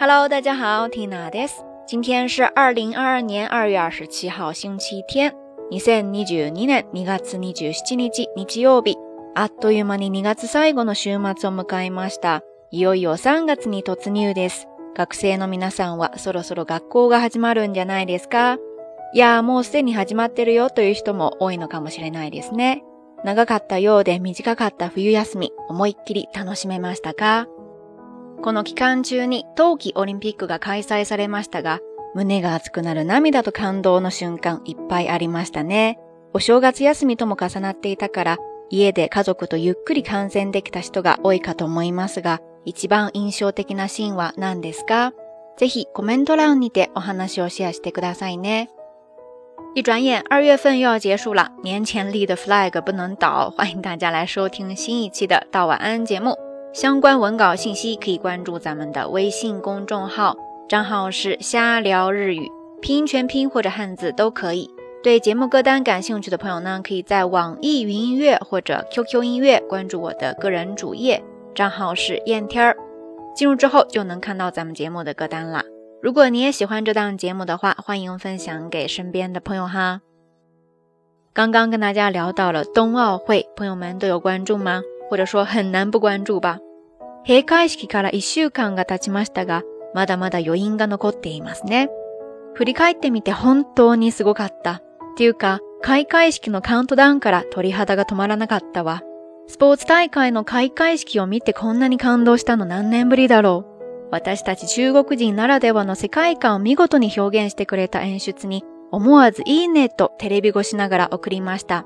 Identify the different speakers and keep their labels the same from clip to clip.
Speaker 1: Hello，大家好，Tina です。今天是二零二二年二月二十七号，星期天。二千二十二年二月二十七日日曜日。あっという間に2月最後の週末を迎えました。いよいよ3月に突入です。学生の皆さんはそろそろ学校が始まるんじゃないですか？いやーもうすでに始まってるよという人も多いのかもしれないですね。長かったようで短かった冬休み、思いっきり楽しめましたか？この期間中に冬季オリンピックが開催されましたが、胸が熱くなる涙と感動の瞬間いっぱいありましたね。お正月休みとも重なっていたから、家で家族とゆっくり観戦できた人が多いかと思いますが、一番印象的なシーンは何ですか？ぜひコメント欄にてお話をシェアしてくださいね。一转眼，二月份又要结束了。年前立的 flag 不能倒，欢迎大家来收听新一期的《到晚安》节目。相关文稿信息可以关注咱们的微信公众号，账号是瞎聊日语，拼音全拼或者汉字都可以。对节目歌单感兴趣的朋友呢，可以在网易云音乐或者 QQ 音乐关注我的个人主页，账号是燕天儿。进入之后就能看到咱们节目的歌单啦。如果你也喜欢这档节目的话，欢迎分享给身边的朋友哈。刚刚跟大家聊到了冬奥会，朋友们都有关注吗？或者说很难不关注吧？閉会式から一週間が経ちましたが、まだまだ余韻が残っていますね。振り返ってみて本当にすごかった。っていうか、開会式のカウントダウンから鳥肌が止まらなかったわ。スポーツ大会の開会式を見てこんなに感動したの何年ぶりだろう。私たち中国人ならではの世界観を見事に表現してくれた演出に思わずいいねとテレビ越しながら送りました。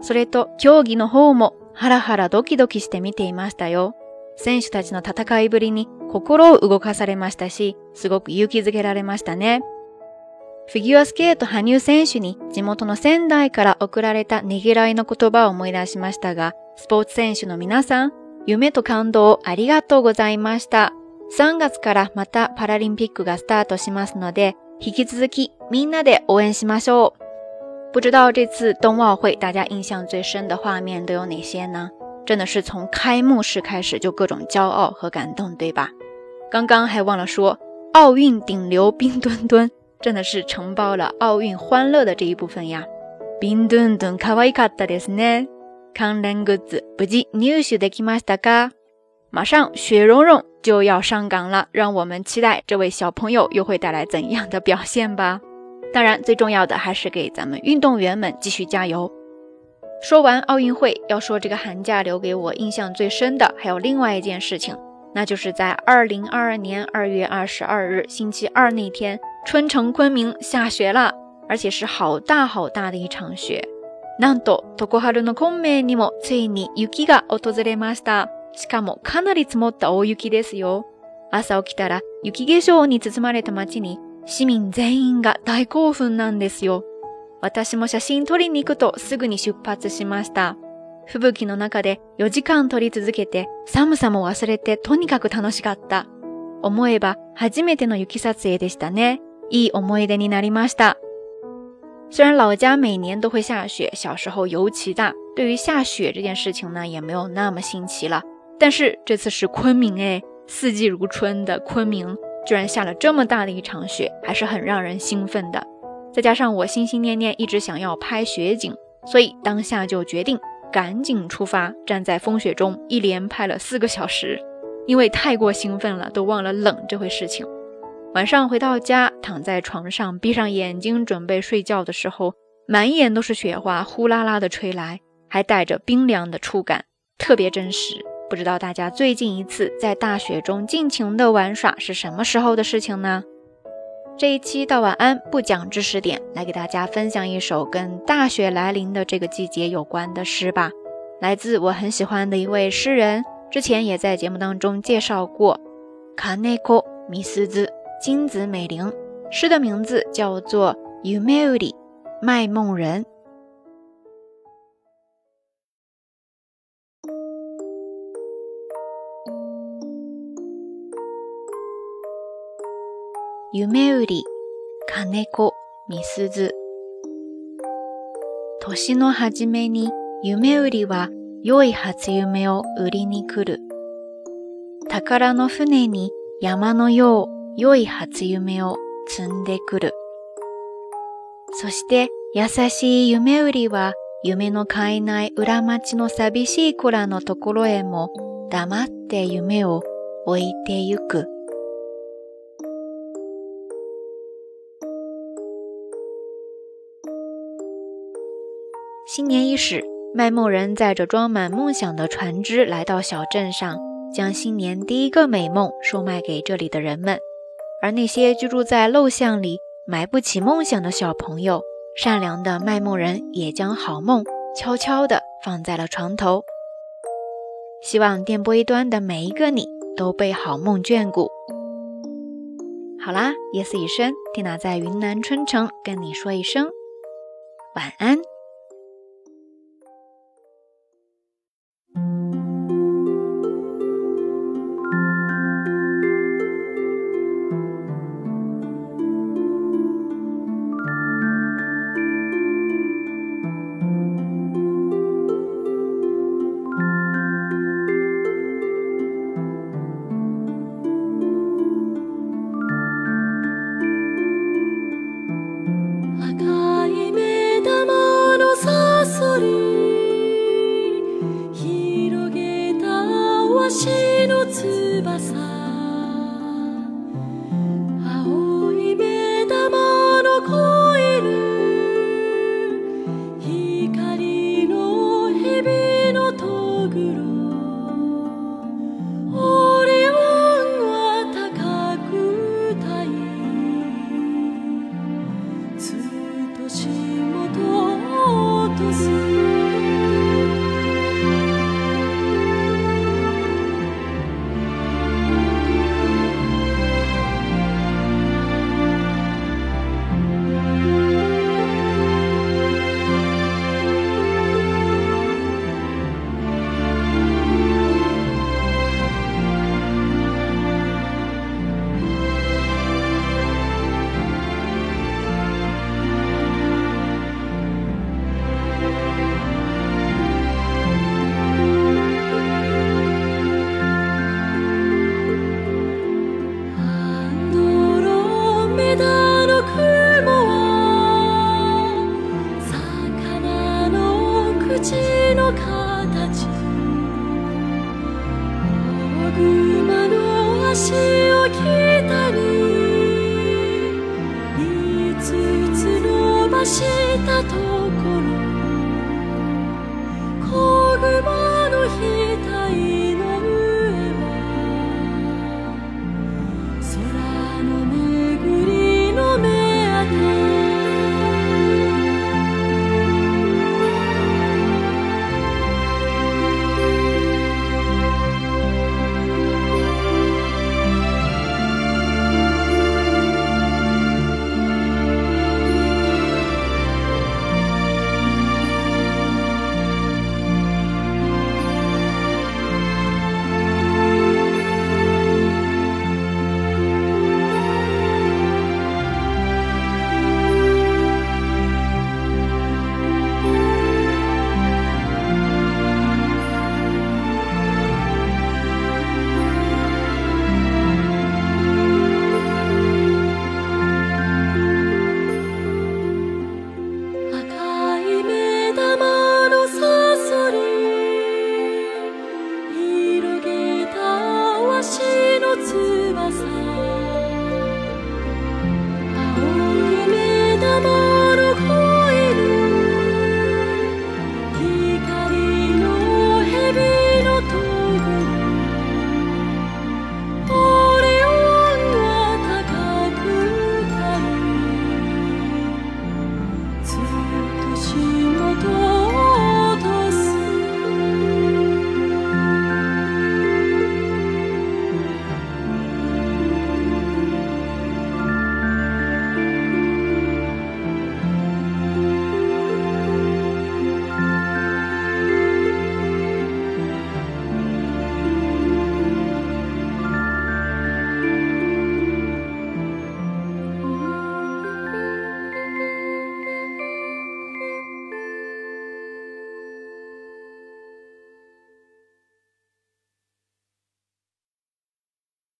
Speaker 1: それと競技の方もハラハラドキドキして見ていましたよ。選手たちの戦いぶりに心を動かされましたし、すごく勇気づけられましたね。フィギュアスケート羽生選手に地元の仙台から送られたねぎらいの言葉を思い出しましたが、スポーツ選手の皆さん、夢と感動をありがとうございました。3月からまたパラリンピックがスタートしますので、引き続きみんなで応援しましょう。不知道这次冬奥会大家印象最深的画面都有哪些呢？真的是从开幕式开始就各种骄傲和感动，对吧？刚刚还忘了说，奥运顶流冰墩墩真的是承包了奥运欢乐的这一部分呀。冰墩墩可愛かったですね。関連グッズ無事入手できましたか？马上雪融融就要上岗了，让我们期待这位小朋友又会带来怎样的表现吧。 当然，最重要的还是给咱们运动员们继续加油。说完奥运会，要说这个寒假留给我印象最深的，还有另外一件事情，那就是在二零二二年二月二十二日星期二那天，春城昆明下雪了，而且是好大好大的一场雪。なんと常春の昆明にもついに雪が訪れました。しかもかなり積もった大雪ですよ。朝起きたら雪化粧に包まれた街に 市民全員が大興奮なんですよ。私も写真撮りに行くとすぐに出発しました。吹雪の中で4時間撮り続けて寒さも忘れてとにかく楽しかった。思えば初めての雪撮影でしたね。いい思い出になりました。虽然老家每年都会下雪，小时候尤其大，对于下雪这件事情呢，也没有那么新奇了。但是这次是昆明哎，四季如春的昆明，居然下了这么大的一场雪，还是很让人兴奋的。再加上我心心念念一直想要拍雪景，所以当下就决定赶紧出发，站在风雪中一连拍了四个小时。因为太过兴奋了，都忘了冷这回事情。晚上回到家，躺在床上，闭上眼睛准备睡觉的时候，满眼都是雪花，呼啦啦的吹来，还带着冰凉的触感，特别真实。不知道大家最近一次在大雪中尽情的玩耍是什么时候的事情呢？这一期到晚安不讲知识点，来给大家分享一首跟大雪来临的这个季节有关的诗吧。来自我很喜欢的一位诗人，之前也在节目当中介绍过。卡内库米斯兹金子美玲，诗的名字叫做《Umeli》，卖梦人。夢売り、金子、みすず。年の初めに夢売りは良い初夢を売りに来る。宝の船に山のよう良い初夢を積んでくる。そして優しい夢売りは夢の買えない裏町の寂しい子らのところへも黙って夢を置いてゆく。新年伊始，卖梦人载着装满梦想的船只来到小镇上，将新年第一个美梦售卖给这里的人们。而那些居住在陋巷里、买不起梦想的小朋友，善良的卖梦人也将好梦悄悄地放在了床头。希望电波一端的每一个你都被好梦眷顾。好啦，夜色已深，蒂娜在云南春城跟你说一声晚安。
Speaker 2: したところ。子